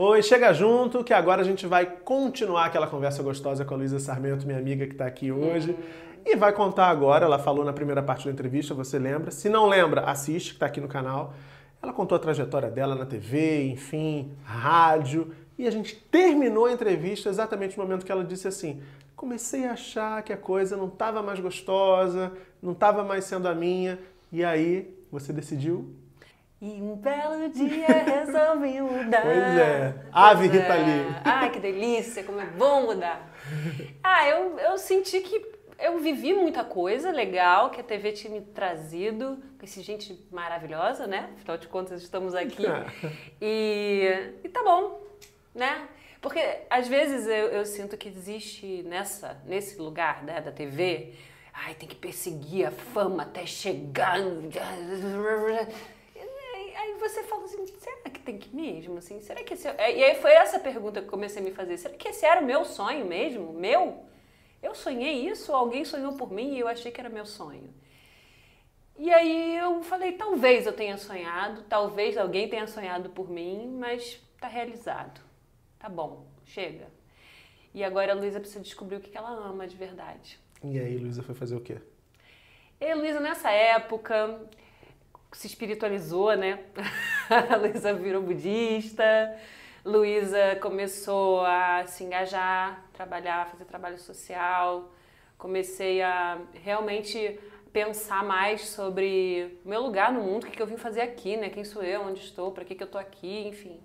Oi, chega junto que agora a gente vai continuar aquela conversa gostosa com a Luísa Sarmento, minha amiga que está aqui hoje. E vai contar agora, ela falou na primeira parte da entrevista, você lembra? Se não lembra, assiste, que está aqui no canal. Ela contou a trajetória dela na TV, enfim, rádio. E a gente terminou a entrevista exatamente no momento que ela disse assim: comecei a achar que a coisa não estava mais gostosa, não estava mais sendo a minha. E aí você decidiu e um belo dia resolvi mudar. Pois é. Ave Rita é. Lee. Ai, que delícia, como é bom mudar. Ah, eu, eu senti que eu vivi muita coisa legal que a TV tinha me trazido, com esse gente maravilhosa, né? Afinal de contas, estamos aqui. e, e tá bom, né? Porque às vezes eu, eu, sinto que existe nessa, nesse lugar né, da TV, ai, tem que perseguir a fama até chegar você fala assim, será que tem que mesmo? Assim, será que esse... É, e aí foi essa pergunta que eu comecei a me fazer. Será que esse era o meu sonho mesmo? Meu? Eu sonhei isso? Alguém sonhou por mim e eu achei que era meu sonho? E aí eu falei, talvez eu tenha sonhado, talvez alguém tenha sonhado por mim, mas tá realizado. Tá bom, chega. E agora a Luísa precisa descobrir o que ela ama de verdade. E aí, Luísa foi fazer o quê? E Luísa, nessa época, se espiritualizou, né? a Luísa virou budista, Luísa começou a se engajar, trabalhar, fazer trabalho social. Comecei a realmente pensar mais sobre o meu lugar no mundo, o que, eu vim fazer aqui, né? Quem sou eu, onde estou, para que, que eu estou aqui, enfim.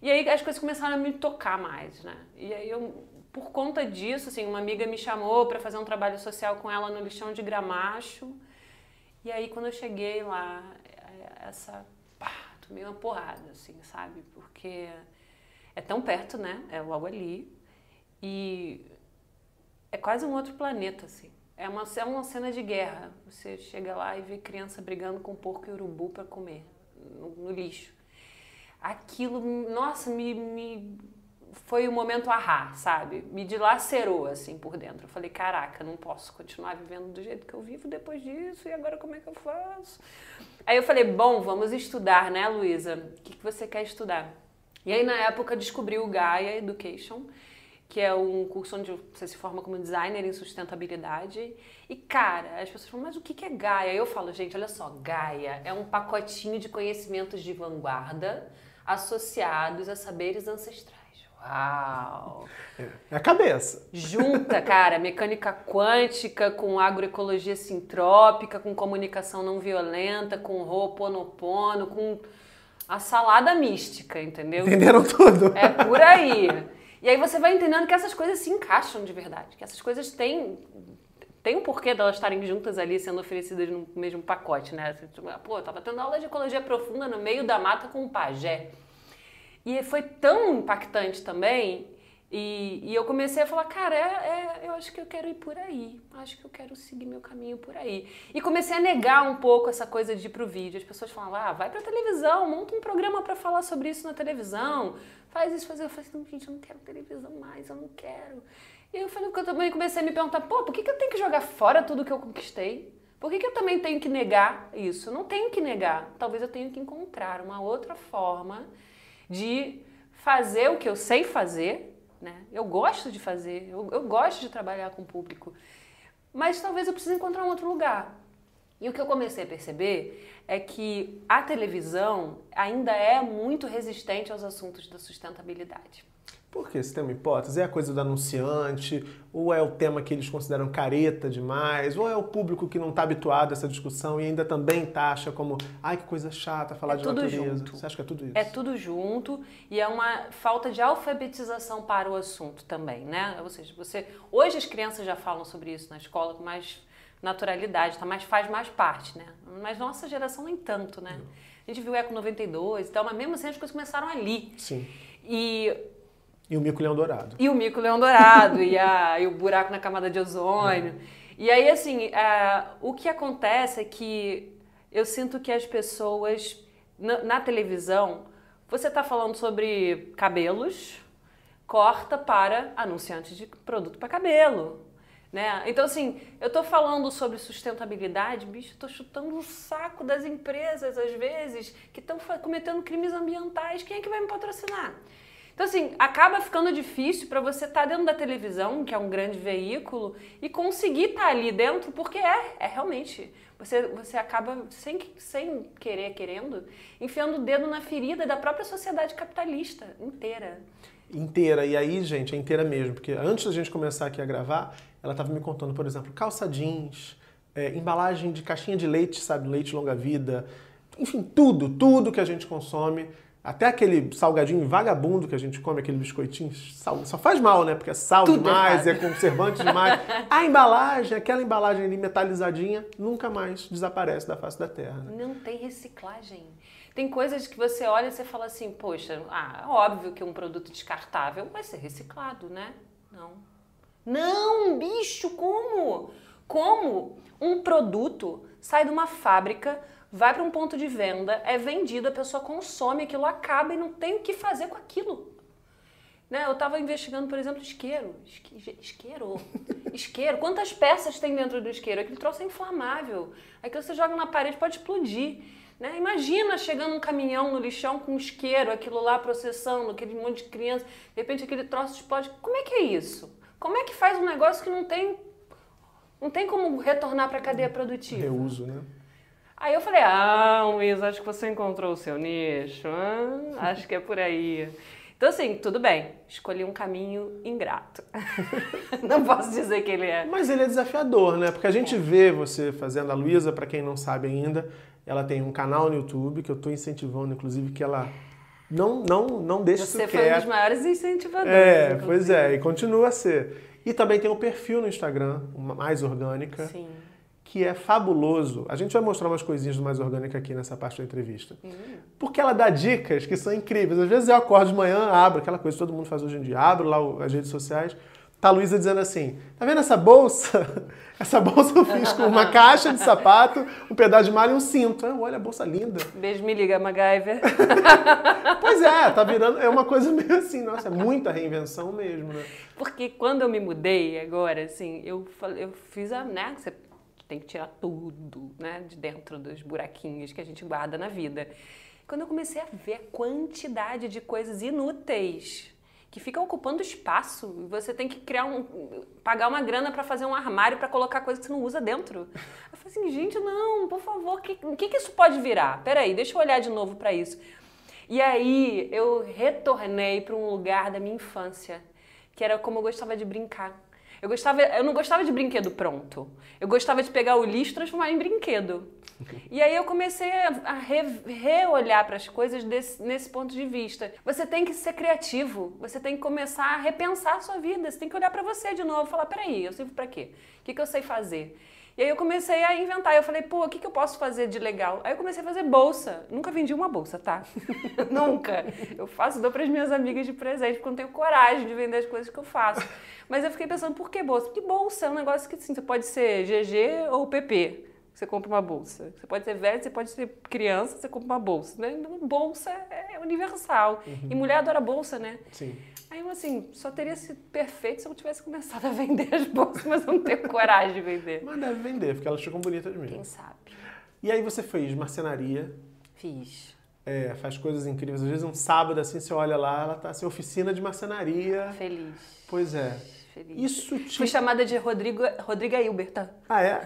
E aí as coisas começaram a me tocar mais, né? E aí eu, por conta disso, assim, uma amiga me chamou para fazer um trabalho social com ela no lixão de Gramacho. E aí quando eu cheguei lá, é, essa pá, tomei uma porrada, assim, sabe? Porque é tão perto, né? É logo ali. E é quase um outro planeta, assim. É uma, é uma cena de guerra. Você chega lá e vê criança brigando com porco e urubu para comer no, no, lixo. Aquilo, nossa, me, me foi o momento ahá, sabe? Me dilacerou assim por dentro. Eu falei, caraca, não posso continuar vivendo do jeito que eu vivo depois disso, e agora como é que eu faço? Aí eu falei, bom, vamos estudar, né, Luísa? O que, que você quer estudar? E aí, na época, descobri o Gaia Education, que é um curso onde você se forma como designer em sustentabilidade. E, cara, as pessoas falam, mas o que é Gaia? Eu falo, gente, olha só, Gaia é um pacotinho de conhecimentos de vanguarda associados a saberes ancestrais. Uau! É a cabeça. Junta, cara, mecânica quântica com agroecologia sintrópica, com comunicação não violenta, com Ho'oponopono, com a salada mística, entendeu? Entenderam tudo. É por aí. E aí você vai entendendo que essas coisas se encaixam de verdade, que essas coisas têm tem um porquê delas estarem juntas ali sendo oferecidas no mesmo pacote, né? Pô, eu tava tendo aula de ecologia profunda no meio da mata com um pajé. E foi tão impactante também. E, e eu comecei a falar, cara, é, é, eu acho que eu quero ir por aí. Acho que eu quero seguir meu caminho por aí. E comecei a negar um pouco essa coisa de ir pro vídeo. As pessoas falavam, ah, vai pra televisão, monta um programa para falar sobre isso na televisão. Faz isso, faz isso. Eu falei assim, gente, eu não quero televisão mais, eu não quero. E eu falei, eu também comecei a me perguntar, pô, por que, que eu tenho que jogar fora tudo que eu conquistei? Por que, que eu também tenho que negar isso? Eu não tenho que negar. Talvez eu tenha que encontrar uma outra forma de fazer o que eu sei fazer, né? Eu gosto de fazer, eu, eu gosto de trabalhar com o público, mas talvez eu precise encontrar um outro lugar. E o que eu comecei a perceber é que a televisão ainda é muito resistente aos assuntos da sustentabilidade. Por que? Você tem uma hipótese? É a coisa do anunciante? Ou é o tema que eles consideram careta demais? Ou é o público que não está habituado a essa discussão e ainda também taxa como, ai, que coisa chata falar é de tudo natureza? Junto. Você acha que é tudo isso? É tudo junto e é uma falta de alfabetização para o assunto também, né? Ou seja, você... Hoje as crianças já falam sobre isso na escola com mais naturalidade, tá? mas faz mais parte, né? Mas nossa geração nem tanto, né? A gente viu o Eco 92 e tal, mas mesmo assim as coisas começaram ali. Sim. E e o mico-leão dourado. E o mico-leão dourado, e, a, e o buraco na camada de ozônio. E aí, assim, a, o que acontece é que eu sinto que as pessoas, na, na televisão, você está falando sobre cabelos, corta para anunciantes de produto para cabelo. Né? Então, assim, eu estou falando sobre sustentabilidade, bicho, estou chutando o saco das empresas, às vezes, que estão cometendo crimes ambientais. Quem é que vai me patrocinar? Então, assim, acaba ficando difícil para você estar tá dentro da televisão, que é um grande veículo, e conseguir estar tá ali dentro, porque é, é realmente. Você, você acaba, sem, sem querer, querendo, enfiando o dedo na ferida da própria sociedade capitalista inteira. Inteira. E aí, gente, é inteira mesmo. Porque antes da gente começar aqui a gravar, ela estava me contando, por exemplo, calça jeans, é, embalagem de caixinha de leite, sabe? Leite longa-vida. Enfim, tudo, tudo que a gente consome até aquele salgadinho vagabundo que a gente come, aquele biscoitinho, sal, só faz mal, né? Porque é sal Tudo demais, errado. é conservante demais. A embalagem, aquela embalagem ali metalizadinha, nunca mais desaparece da face da terra. Né? Não tem reciclagem. Tem coisas que você olha e você fala assim, poxa, ah, óbvio que um produto descartável vai ser reciclado, né? Não. Não, bicho, como? Como um produto sai de uma fábrica vai para um ponto de venda, é vendido, a pessoa consome, aquilo acaba e não tem o que fazer com aquilo. Né? Eu estava investigando, por exemplo, isqueiro. isqueiro. isqueiro. Quantas peças tem dentro do isqueiro? Aquele troço é inflamável. Que você joga na parede pode explodir. Né? Imagina chegando um caminhão no lixão com isqueiro, aquilo lá processando, aquele monte de criança, de repente aquele troço explode. Como é que é isso? Como é que faz um negócio que não tem, não tem como retornar para a cadeia produtiva? Reuso, né? Aí eu falei, ah, Luiz, acho que você encontrou o seu nicho. Ah, acho que é por aí. Então, assim, tudo bem. Escolhi um caminho ingrato. não posso dizer que ele é. Mas ele é desafiador, né? Porque a gente é. vê você fazendo. A Luísa, para quem não sabe ainda, ela tem um canal no YouTube que eu estou incentivando, inclusive, que ela não, não, não deixa Você isso foi um dos maiores incentivadores. É, inclusive. pois é, e continua a ser. E também tem um perfil no Instagram, uma mais orgânica. Sim que é fabuloso. A gente vai mostrar umas coisinhas do Mais Orgânica aqui nessa parte da entrevista. Uhum. Porque ela dá dicas que são incríveis. Às vezes eu acordo de manhã, abro aquela coisa que todo mundo faz hoje em dia, abro lá as redes sociais, tá a Luísa dizendo assim, tá vendo essa bolsa? Essa bolsa eu fiz com uma caixa de sapato, um pedaço de malha e um cinto. olha a bolsa linda. Beijo, me liga, MacGyver. pois é, tá virando, é uma coisa meio assim, nossa, é muita reinvenção mesmo, né? Porque quando eu me mudei agora, assim, eu, eu fiz a, né, você tem que tirar tudo, né, de dentro dos buraquinhos que a gente guarda na vida. Quando eu comecei a ver a quantidade de coisas inúteis que ficam ocupando espaço, você tem que criar um pagar uma grana para fazer um armário para colocar coisa que você não usa dentro. Eu falei assim, gente, não, por favor, o que, que, que isso pode virar? Peraí, deixa eu olhar de novo para isso. E aí eu retornei para um lugar da minha infância, que era como eu gostava de brincar. Eu gostava, eu não gostava de brinquedo pronto. Eu gostava de pegar o lixo e transformar em brinquedo. E aí eu comecei a, re, reolhar para as coisas desse, nesse ponto de vista. Você tem que ser criativo, você tem que começar a repensar a sua vida, você tem que olhar para você de novo falar: peraí, eu sirvo para quê? O que, que eu sei fazer? E aí eu comecei a inventar. Eu falei, pô, o que, que eu posso fazer de legal? Aí eu comecei a fazer bolsa. Nunca vendi uma bolsa, tá? Nunca. Eu faço, dou para as minhas amigas de presente, porque eu não tenho coragem de vender as coisas que eu faço. Mas eu fiquei pensando, por que bolsa? Porque bolsa é um negócio que assim, você pode ser GG ou PP. Você compra uma bolsa. Você pode ser velho, você pode ser criança, você compra uma bolsa. Né? Então, bolsa é universal. Uhum. E mulher adora bolsa, né? Sim. Aí eu assim, só teria sido perfeito se eu tivesse começado a vender as bolsas, mas eu não tenho coragem de vender. Mas deve vender, porque elas ficam bonitas mesmo. Quem sabe? E aí você fez marcenaria. Fiz. É, faz coisas incríveis. Às vezes um sábado assim, você olha lá, ela tá assim, oficina de marcenaria. Feliz. Pois é feliz. Isso te... Fui chamada de Rodrigo, Rodriga Hilberta. Ah, é?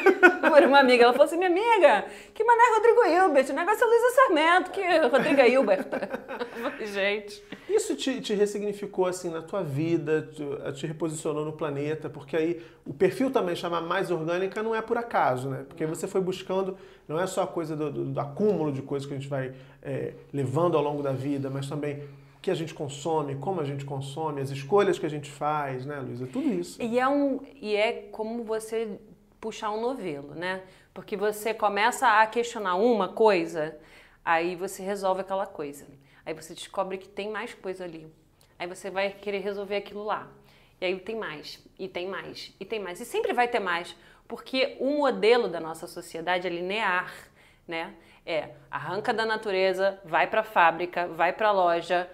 Por uma amiga. Ela falou assim, minha amiga, que mané Rodrigo Hilbert? O negócio é Luísa Sarmento, que Rodriga Hilberta. Gente... Isso te, te ressignificou, assim, na tua vida, te, te, reposicionou no planeta, porque aí o perfil também chama mais orgânica não é por acaso, né? Porque você foi buscando, não é só a coisa do, do, do acúmulo de coisas que a gente vai é, levando ao longo da vida, mas também que a gente consome, como a gente consome, as escolhas que a gente faz, né, Luísa? Tudo isso. E é, um, e é como você puxar um novelo, né? Porque você começa a questionar uma coisa, aí você resolve aquela coisa. Aí você descobre que tem mais coisa ali. Aí você vai querer resolver aquilo lá. E aí tem mais, e tem mais, e tem mais. E sempre vai ter mais, porque o modelo da nossa sociedade é linear, né? É, arranca da natureza, vai para a fábrica, vai para a loja,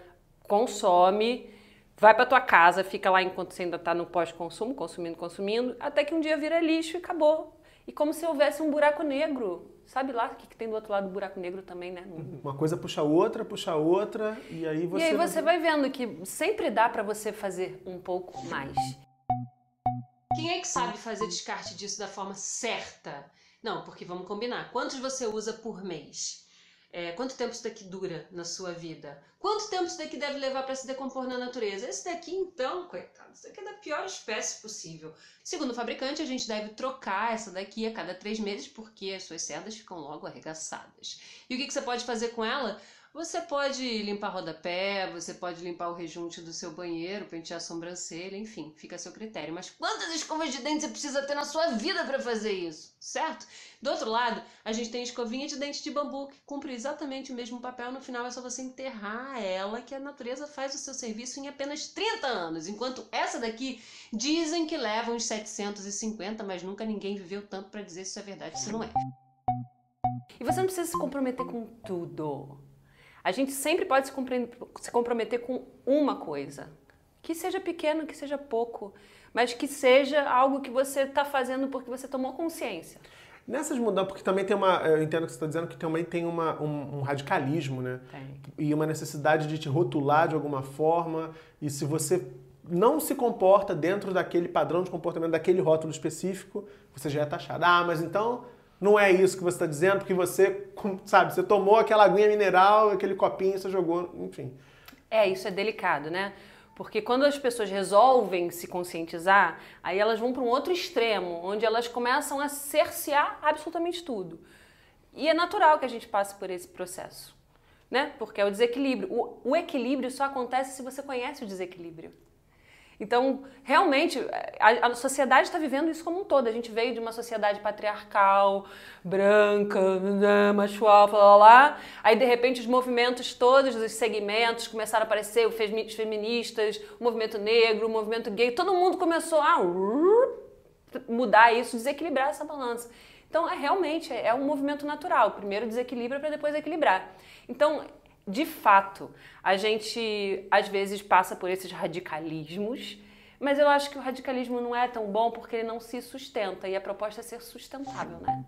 consome, vai para tua casa, fica lá enquanto você ainda está no pós-consumo, consumindo, consumindo, até que um dia vira lixo e acabou. E como se houvesse um buraco negro sabe lá o que, que tem do outro lado do buraco negro também, né? Uma coisa puxa a outra, puxa a outra, e aí você. E aí você vai vendo que sempre dá para você fazer um pouco mais. Quem é que sabe fazer descarte disso da forma certa? Não, porque vamos combinar. Quantos você usa por mês? É, quanto tempo isso daqui dura na sua vida? Quanto tempo isso daqui deve levar para se decompor na natureza? Esse daqui, então, coitado, isso daqui é da pior espécie possível. Segundo o fabricante, a gente deve trocar essa daqui a cada três meses porque as suas cerdas ficam logo arregaçadas. E o que, que você pode fazer com ela? Você pode limpar rodapé, você pode limpar o rejunte do seu banheiro, pentear a sobrancelha, enfim, fica a seu critério. Mas quantas escovas de dente você precisa ter na sua vida para fazer isso, certo? Do outro lado, a gente tem escovinha de dente de bambu que cumpre exatamente o mesmo papel. No final é só você enterrar ela, que a natureza faz o seu serviço em apenas 30 anos. Enquanto essa daqui dizem que leva uns 750, mas nunca ninguém viveu tanto para dizer se isso é verdade ou se não é. E você não precisa se comprometer com tudo. A gente sempre pode se comprometer com uma coisa, que seja pequeno, que seja pouco, mas que seja algo que você está fazendo porque você tomou consciência. Nessas mudanças, porque também tem uma. Eu entendo que você está dizendo que também tem uma, um, um, radicalismo, né? Tem. E uma necessidade de te rotular de alguma forma. E se você não se comporta dentro daquele padrão de comportamento, daquele rótulo específico, você já é taxado. Ah, mas então não é isso que você está dizendo, porque você, sabe, você tomou aquela aguinha mineral, aquele copinho, você jogou, enfim. É, isso é delicado, né? Porque quando as pessoas resolvem se conscientizar, aí elas vão para um outro extremo, onde elas começam a cercear absolutamente tudo. E é natural que a gente passe por esse processo, né? Porque é o desequilíbrio. O, o equilíbrio só acontece se você conhece o desequilíbrio. Então, realmente, a, a sociedade está vivendo isso como um todo. A gente veio de uma sociedade patriarcal, branca, macho alfa, lá, lá. Aí, de repente, os movimentos todos, os segmentos começaram a aparecer, os feministas, o movimento negro, o movimento gay. Todo mundo começou a mudar isso, desequilibrar essa balança. Então, é realmente, é um movimento natural. Primeiro desequilibra para depois equilibrar. Então, de fato, a gente às vezes passa por esses radicalismos, mas eu acho que o radicalismo não é tão bom porque ele não se sustenta e a proposta é ser sustentável, né?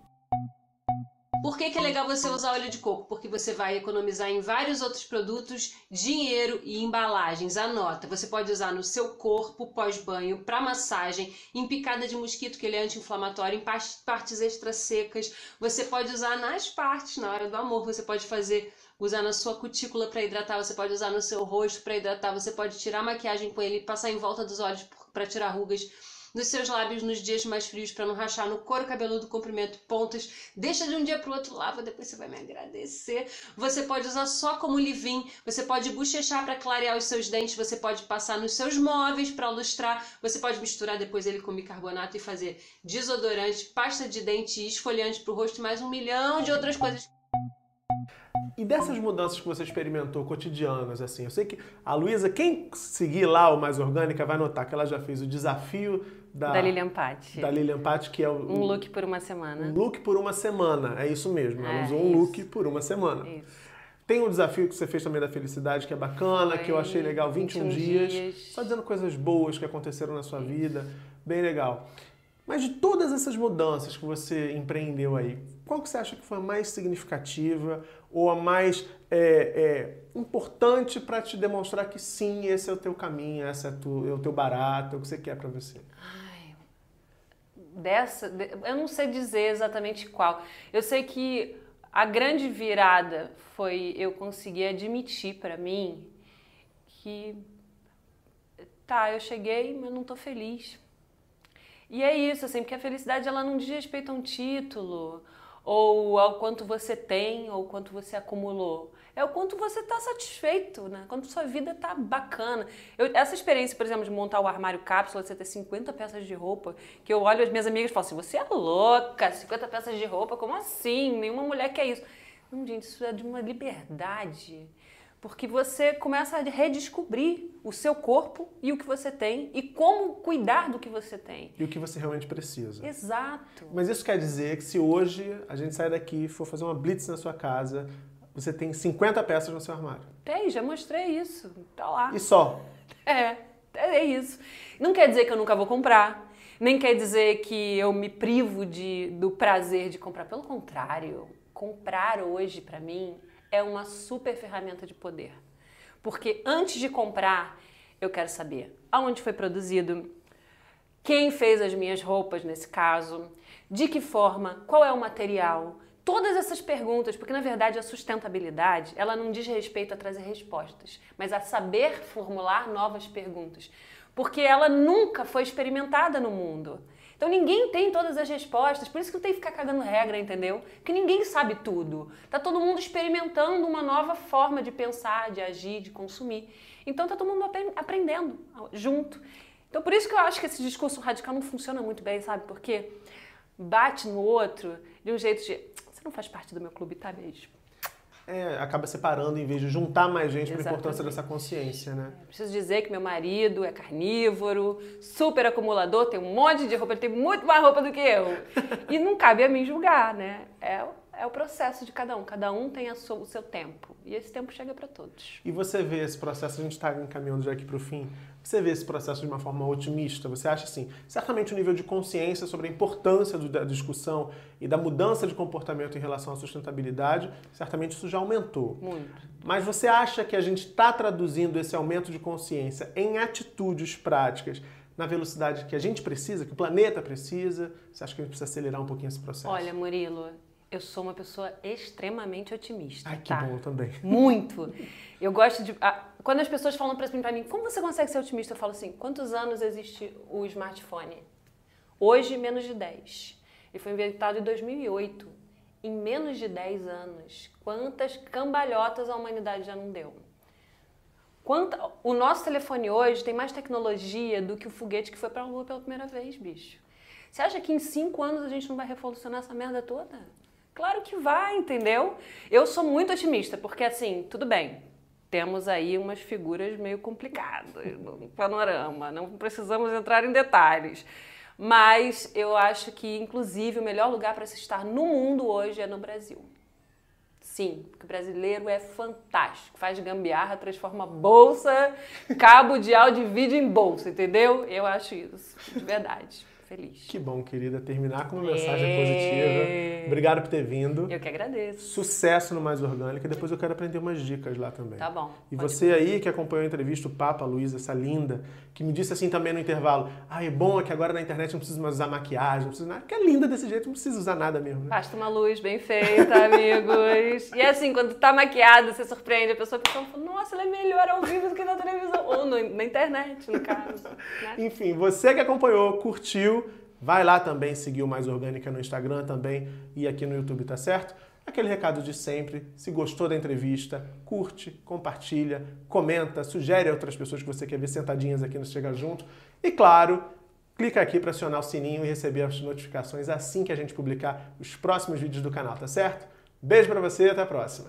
Por que, que, é legal você usar óleo de coco? Porque você vai economizar em vários outros produtos dinheiro e embalagens. Anota, você pode usar no seu corpo pós-banho, para massagem, em picada de mosquito, que ele é anti-inflamatório, em partes extra secas. Você pode usar nas partes, na hora do amor. Você pode fazer usar na sua cutícula para hidratar, você pode usar no seu rosto para hidratar, você pode tirar maquiagem com ele passar em volta dos olhos para tirar rugas nos seus lábios nos dias mais frios para não rachar no couro cabeludo, comprimento, pontas. Deixa de um dia para o outro, lava, depois você vai me agradecer. Você pode usar só como leave-in, você pode bochechar para clarear os seus dentes, você pode passar nos seus móveis para lustrar, você pode misturar depois ele com bicarbonato e fazer desodorante, pasta de dente esfoliante para o rosto, mais um milhão de outras coisas. E dessas mudanças que você experimentou cotidianas, assim, eu sei que a Luísa, quem seguir lá o Mais Orgânica vai notar que ela já fez o desafio da, da Lilian Patti. Da Lilian Patti, que é o, Um look por uma semana. Um look por uma semana, é isso mesmo. Ela é, usou um isso. look por uma semana. Isso. Tem um desafio que você fez também da felicidade, que é bacana, Foi, que eu achei legal, 21, 21 dias, dias. Só dizendo coisas boas que aconteceram na sua isso. vida. Bem legal. Mas de todas essas mudanças que você empreendeu aí, qual que você acha que foi a mais significativa ou a mais é, é, importante para te demonstrar que sim, esse é o teu caminho, esse é, tu, é o teu barato, é o que você quer para você? Ai, dessa, eu não sei dizer exatamente qual. Eu sei que a grande virada foi eu conseguir admitir para mim que tá, eu cheguei, mas não tô feliz. E é isso, assim, porque a felicidade ela não diz respeito a um título, ou ao quanto você tem, ou quanto você acumulou. É o quanto você está satisfeito, né? Quanto sua vida está bacana. Eu, essa experiência, por exemplo, de montar o armário cápsula, você ter 50 peças de roupa, que eu olho as minhas amigas e falo assim, você é louca, 50 peças de roupa, como assim? Nenhuma mulher quer isso. Não, gente, isso é de uma liberdade porque você começa a redescobrir o seu corpo e o que você tem e como cuidar do que você tem. E o que você realmente precisa. Exato. Mas isso quer dizer que se hoje a gente sair daqui e for fazer uma blitz na sua casa, você tem 50 peças no seu armário. Tem, já mostrei isso. Tá lá. E só? É, é isso. Não quer dizer que eu nunca vou comprar. Nem quer dizer que eu me privo de, do prazer de comprar. Pelo contrário, comprar hoje para mim é uma super ferramenta de poder. Porque antes de comprar, eu quero saber aonde foi produzido, quem fez as minhas roupas nesse caso, de que forma, qual é o material, todas essas perguntas, porque na verdade a sustentabilidade, ela não diz respeito a trazer respostas, mas a saber formular novas perguntas, porque ela nunca foi experimentada no mundo. Então ninguém tem todas as respostas, por isso que não tem que ficar cagando regra, entendeu? Porque ninguém sabe tudo. Tá todo mundo experimentando uma nova forma de pensar, de agir, de consumir. Então tá todo mundo aprendendo junto. Então por isso que eu acho que esse discurso radical não funciona muito bem, sabe? Porque bate no outro de um jeito de você não faz parte do meu clube, tá, beijo? É, acaba separando em vez de juntar mais gente para a importância dessa consciência, né? Preciso dizer que meu marido é carnívoro, super acumulador, tem um monte de roupa, ele tem muito mais roupa do que eu. e não cabe a mim julgar, né? É é o processo de cada um. Cada um tem sua, o seu tempo. E esse tempo chega para todos. E você vê esse processo, a gente está encaminhando já aqui para o fim, você vê esse processo de uma forma otimista? Você acha assim, certamente o nível de consciência sobre a importância da discussão e da mudança de comportamento em relação à sustentabilidade, certamente isso já aumentou. Muito. Mas você acha que a gente está traduzindo esse aumento de consciência em atitudes práticas na velocidade que a gente precisa, que o planeta precisa? Você acha que a gente precisa acelerar um pouquinho esse processo? Olha, Murilo, eu sou uma pessoa extremamente otimista. Ai, que tá? bom também. Muito. Eu gosto de. Quando as pessoas falam para mim, como você consegue ser otimista? Eu falo assim: quantos anos existe o smartphone? Hoje, menos de 10. Ele foi inventado em 2008. Em menos de 10 anos, quantas cambalhotas a humanidade já não deu? Quanta... O nosso telefone hoje tem mais tecnologia do que o foguete que foi para a Lua pela primeira vez, bicho. Você acha que em 5 anos a gente não vai revolucionar essa merda toda? Claro que vai, entendeu? Eu sou muito otimista, porque assim, tudo bem, temos aí umas figuras meio complicadas no panorama, não precisamos entrar em detalhes. Mas eu acho que, inclusive, o melhor lugar para se estar no mundo hoje é no Brasil. Sim, porque o brasileiro é fantástico. Faz gambiarra, transforma bolsa, cabo de áudio e vídeo em bolsa, entendeu? Eu acho isso, de verdade feliz. Que bom, querida, terminar com uma mensagem é... positiva. Obrigado por ter vindo. Eu que agradeço. Sucesso no Mais Orgânica. Depois eu quero aprender umas dicas lá também. Tá bom. E você ir. aí que acompanhou a entrevista, o Papa, Luísa, essa linda, que me disse assim também no intervalo: ah, é bom é que agora na internet não precisa mais usar maquiagem, não precisa nada, porque é linda desse jeito, não precisa usar nada mesmo. Né? Basta uma luz bem feita, amigos. e é assim, quando tá maquiada, você surpreende a pessoa, fala: nossa, ela é melhor ao vivo do que na televisão. Ou no, na internet, no caso. Né? Enfim, você que acompanhou, curtiu, Vai lá também seguir o Mais Orgânica no Instagram também e aqui no YouTube, tá certo? Aquele recado de sempre, se gostou da entrevista, curte, compartilha, comenta, sugere a outras pessoas que você quer ver sentadinhas aqui no Chega Junto. E claro, clica aqui para acionar o sininho e receber as notificações assim que a gente publicar os próximos vídeos do canal, tá certo? Beijo para você e até a próxima.